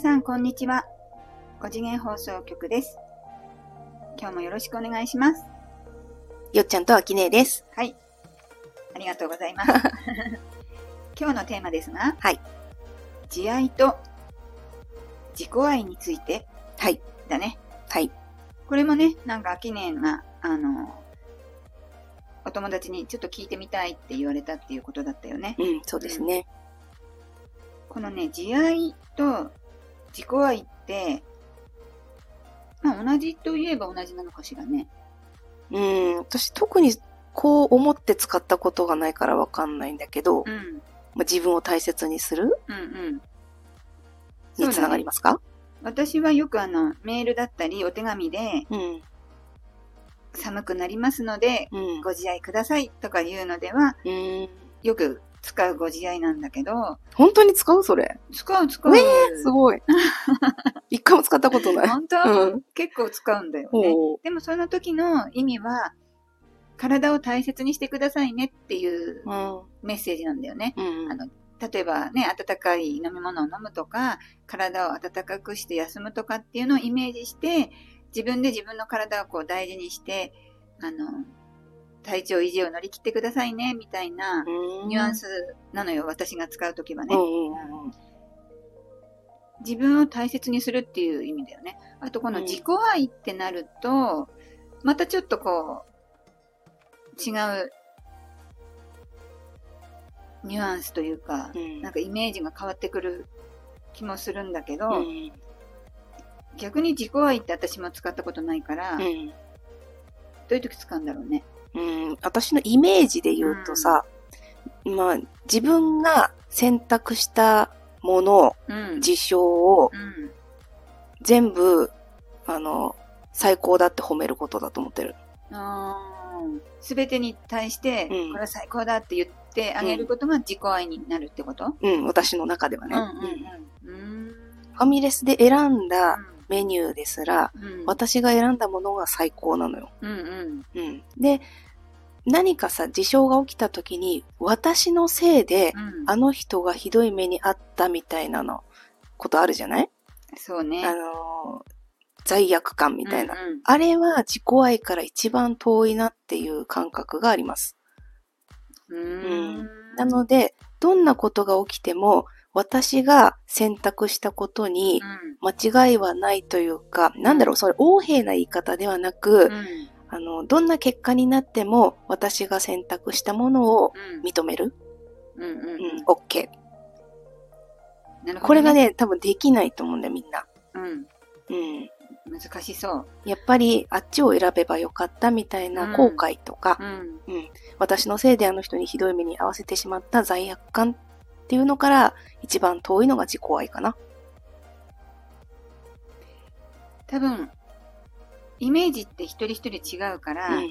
さん、こんにちは。5次元放送局です。今日もよろしくお願いします。よっちゃんとあきねえです。はい。ありがとうございます。今日のテーマですが、はい。慈愛と自己愛についてはい。だね。はい。これもね、なんか、アキネが、あの、お友達にちょっと聞いてみたいって言われたっていうことだったよね。うん、そうですね。このね、慈愛と自己愛って、まあ同じといえば同じなのかしらね。うん、私特にこう思って使ったことがないからわかんないんだけど、うん。まあ、自分を大切にする？うんうん。につながりますか？私はよくあの、メールだったりお手紙で、うん。寒くなりますので、うん。ご自愛くださいとか言うのでは、うん。よく使うご自愛なんだけど、本当に使うそれ？使う使う。えすごい。一回も使ったことない。本当、うん。結構使うんだよね。でもその時の意味は、体を大切にしてくださいねっていううん。メッセージなんだよね。うん。あの例えばね、温かい飲み物を飲むとか、体を温かくして休むとかっていうのをイメージして、自分で自分の体をこう大事にして、あの、体調維持を乗り切ってくださいね、みたいなニュアンスなのよ、私が使うときはね。うんうんうん。自分を大切にするっていう意味だよね。あとこの自己愛ってなると、またちょっとこう、違うニュアンスというか、うんなんかイメージが変わってくる気もするんだけど、うん。逆に自己愛って私も使ったことないから、どういう時使うんだろうね。うん。私のイメージで言うとさ、まあ、自分が選択したもの、うん。事象をうん。全部、あの、最高だって褒めることだと思ってる。すべてに対して、うんこれは最高だって言ってあげることが自己愛になるってこと、うん、私の中ではね。うんうんうん。ファミレスで選んだうメニューですら、ん。うん。私が選んだものが最高なのよ。うんうん。うん。で、何かさ、事象が起きた時に、私のせいで、うん。あの人がひどい目にあったみたいなの、ことあるじゃない？そうね。あのー罪悪感みたいな。うんうんあれは自己愛から一番遠いなっていう感覚があります。うーん。なので、どんなことが起きても、私が選択したことに間違いはないというか、なんだろう、それ、横柄な言い方ではなく、うん。うん。あの、どんな結果になっても、私が選択したものをうん。認める？うんうんううんん、OK。なるほど、これが、ね、多分できないと思うんだよ、みんな。うん。うん。難しそう。やっぱり、あっちを選べばよかったみたいな後悔とか、うん。うん、私のせいであの人にひどい目に遭わせてしまった罪悪感っていうのから、一番遠いのが自己愛かな。多分、イメージって一人一人違うから、うん。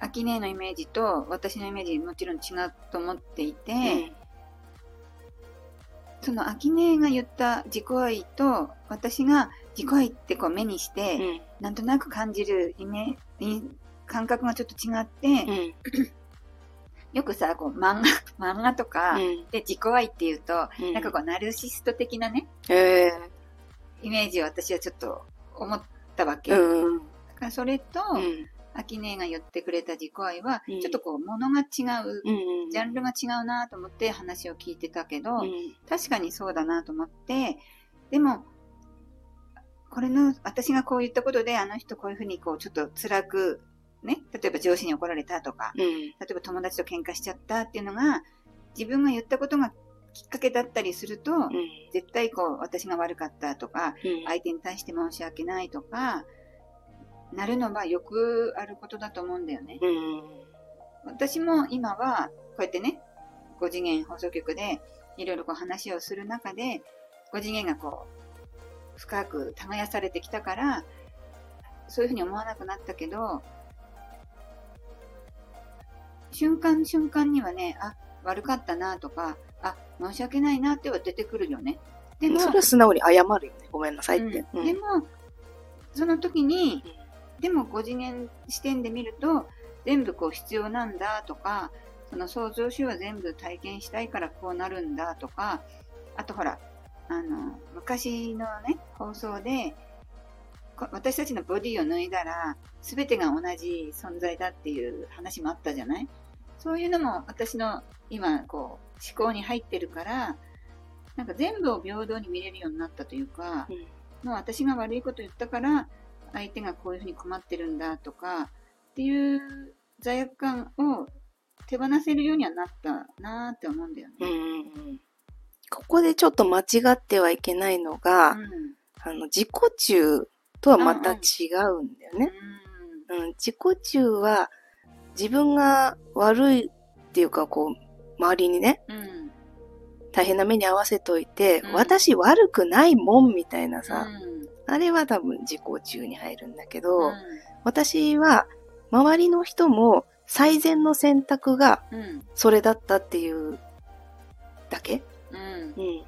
アキネのイメージと私のイメージもちろん違うと思っていて、うんそのアキネが言った自己愛と私が自己愛ってこう目にして、うん。なんとなく感じるイメい感覚がちょっと違って、うん。よくさ、こう漫画、漫画とかうん。で自己愛っていうと、うんなんかこうナルシスト的なね、ええイメージを私はちょっと思ったわけ。うん。だからそれと、うん。アキネが言ってくれた自己愛は、うんちょっとこう物が違う、うん。ジャンルが違うなと思って話を聞いてたけど、うん。確かにそうだなと思って、でも、これの、私がこう言ったことで、あの人こういうふうにこう、ちょっと辛く、ね、例えば上司に怒られたとか、うん。例えば友達と喧嘩しちゃったっていうのが、自分が言ったことがきっかけだったりすると、うん。絶対こう、私が悪かったとか、うん。相手に対して申し訳ないとか、なるのはよくあることだと思うんだよね。うん。私も今は、こうやってね、5次元放送局でいろいろこう話をする中で、5次元がこう、深く耕されてきたから、そういうふうに思わなくなったけど、瞬間瞬間にはね、あ、悪かったなとか、あ、申し訳ないなっては出てくるよね。でも、それは素直に謝るよね。ごめんなさいって。うんでも、その時に、でも5次元視点で見ると、全部こう必要なんだとか、その創造主は全部体験したいからこうなるんだとか、あとほら、あの、昔のね、放送で、私たちのボディを脱いだら、すべてが同じ存在だっていう話もあったじゃない？そういうのも私の今、こう、思考に入ってるから、なんか全部を平等に見れるようになったというか、うん、もう私が悪いこと言ったから、相手がこういうふうに困ってるんだとか、っていう罪悪感を手放せるようにはなったなって思うんだよね。うん、ここでちょっと間違ってはいけないのが、うん、あの、自己中とはまた違うんだよね。うん、うん、自己中は自分が悪いっていうか、こう、周りにね、うん、大変な目に合わせといて、うん、私悪くないもんみたいなさ、あれは多分自己中に入るんだけど、私は周りの人も最善の選択がそれだったっていうだけ、うん、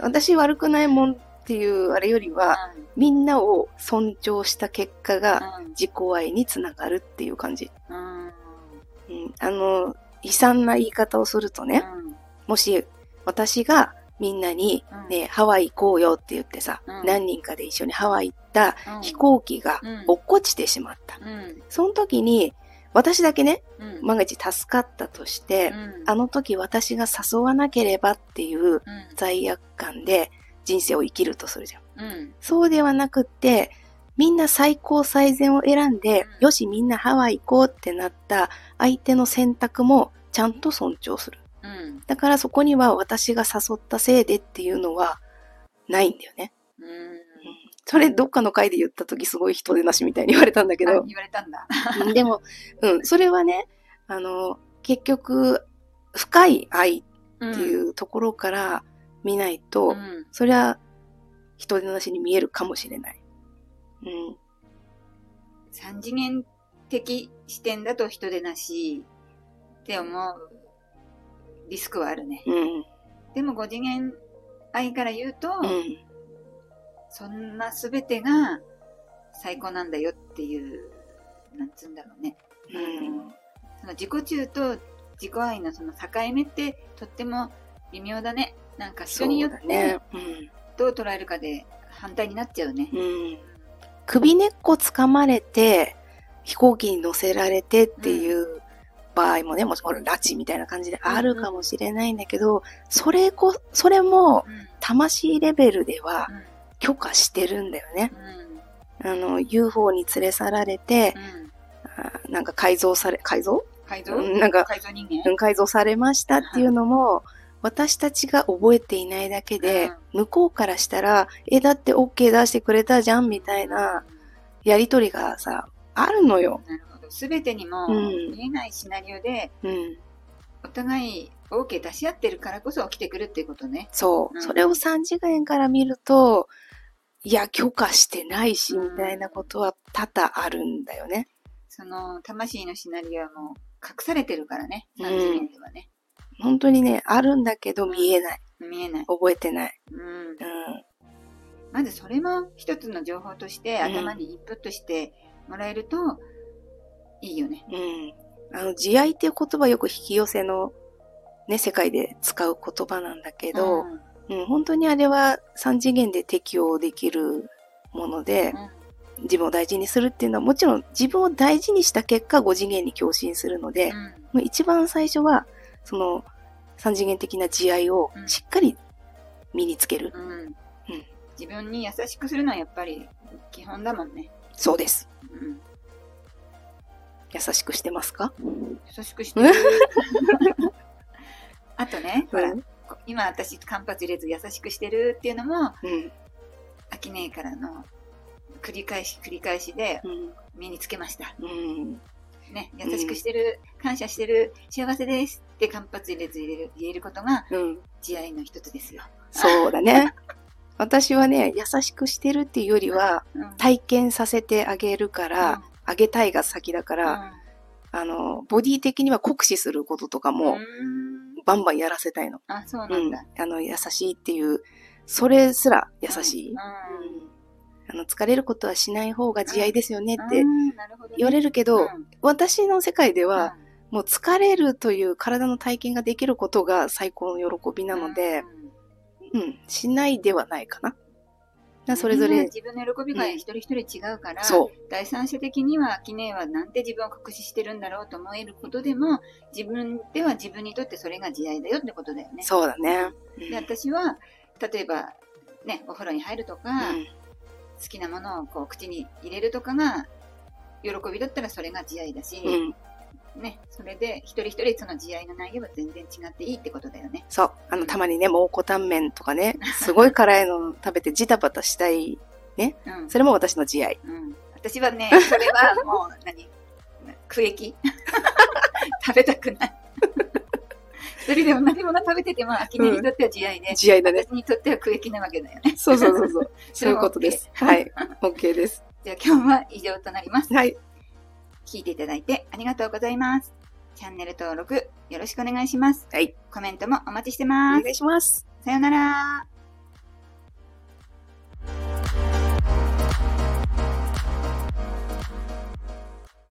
私悪くないもんっていうあれよりは、みんなを尊重した結果が自己愛につながるっていう感じ。うん、あの、悲惨な言い方をするとね、もし私がみんなにね、うん、ハワイ行こうよって言ってさ、うん、何人かで一緒にハワイ行った飛行機が落っこちてしまった。うん、その時に、私だけね、万が一助かったとして、あの時私が誘わなければっていう罪悪感で、人生を生きるとするじゃん。うん、そうではなくって、みんな最高最善を選んで、うん、よしみんなハワイ行こうってなった相手の選択もちゃんと尊重する。うん、だからそこには私が誘ったせいでっていうのはないんだよね。うん、それどっかの回で言った時すごい人でなしみたいに言われたんだけど。言われたんだ。でも、うん、それはね、あの、結局、深い愛っていうところから、見ないと、うん、そりゃ人手なしに見えるかもしれない。うん。三次元的視点だと人手なしって思うリスクはあるね。うん。でも五次元愛から言うと、うん、そんな全てが最高なんだよっていう、なんつうんだろうね。うん、その自己中と自己愛のその境目ってとっても微妙だね。なんか人によって、どう捉えるかで反対になっちゃうね。うん、首根っこ掴まれて、飛行機に乗せられてっていう場合もね、もちろん拉致みたいな感じであるかもしれないんだけど、うん、それこ、それも、魂レベルでは許可してるんだよね。うん、あの、UFO に連れ去られて、うん、なんか改造され、改造？改造？なんか改造人間？改造されましたっていうのも、私たちが覚えていないだけで、うん、向こうからしたら、え、だって OK 出してくれたじゃんみたいなやりとりがさ、あるのよ。なるほど。すべてにも見えないシナリオで、うん、お互い OK 出し合ってるからこそ起きてくるっていうことね。そう。うん、それを3次元から見ると、いや、許可してないし、みたいなことは多々あるんだよね。その、魂のシナリオはもう隠されてるからね、3次元ではね。本当にね、あるんだけど見えない。見えない。覚えてない。うん。うん。まずそれも一つの情報として頭にインプットしてもらえるといいよね。うん。あの、慈愛っていう言葉よく引き寄せのね、世界で使う言葉なんだけど、うん、うん、本当にあれは三次元で適用できるもので、うん、自分を大事にするっていうのはもちろん自分を大事にした結果5次元に共振するので、うん、一番最初はその三次元的な慈愛をしっかり身につける。うん。うん、自分に優しくするのはやっぱり基本だもんね。そうです。うん、優しくしてますか？優しくしてる。あとね、ほら、今私間髪入れず優しくしてるっていうのも、うん、秋音からの繰り返し繰り返しで身につけました。うんね、優しくしてる、うん、感謝してる、幸せですって間髪入れず言えることが、うん、慈愛の一つですよ。そうだね。私はね、優しくしてるっていうよりは、うん、体験させてあげるから、あげたいが先だから、あの、ボディ的には酷使することとかも、バンバンやらせたいの。あ、そうなんだ。あの、優しいっていう、それすら優しい。うんあの、疲れることはしない方が慈愛ですよねって言われるけど、私の世界では、もう疲れるという体の体験ができることが最高の喜びなので、うん、しないではないかな。それぞれ。自分の喜びが一人一人違うから、そう。第三者的には、記念はなんて自分を隠ししてるんだろうと思えることでも、自分では自分にとってそれが慈愛だよってことだよね。そうだね。で、私は、例えば、ね、お風呂に入るとか、うん、好きなものをこう口に入れるとかが、喜びだったらそれが慈愛だし、うんね、それで一人一人その慈愛の内容は全然違っていいってことだよね。そう。あの、たまにね、蒙古タンメンとかね、すごい辛いの食べてジタバタしたい、ね。うん、それも私の慈愛。うん。私はね、それはもう何、区域 食べたくない。それでも何も食べてても、秋根にとっては慈愛で、慈愛だね。私にとっては苦役なわけだよね。そうそうそうそう。そういうことです。はい。OK です。じゃあ今日は以上となります。はい。聞いていただいてありがとうございます。チャンネル登録よろしくお願いします。はい。コメントもお待ちしてます。お願いします。さよなら。